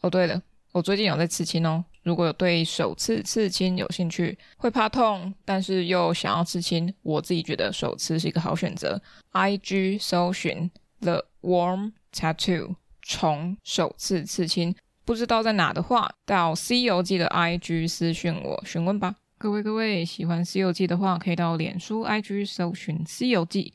哦，对了，我最近有在刺青哦。如果有对手刺刺青有兴趣，会怕痛，但是又想要刺青，我自己觉得手刺是一个好选择。IG 搜寻 The Warm Tattoo 虫手刺刺青，不知道在哪的话，到《C 游记》的 IG 私讯我询问吧。各位各位，喜欢《C 游记》的话，可以到脸书 IG 搜寻《C 游记》。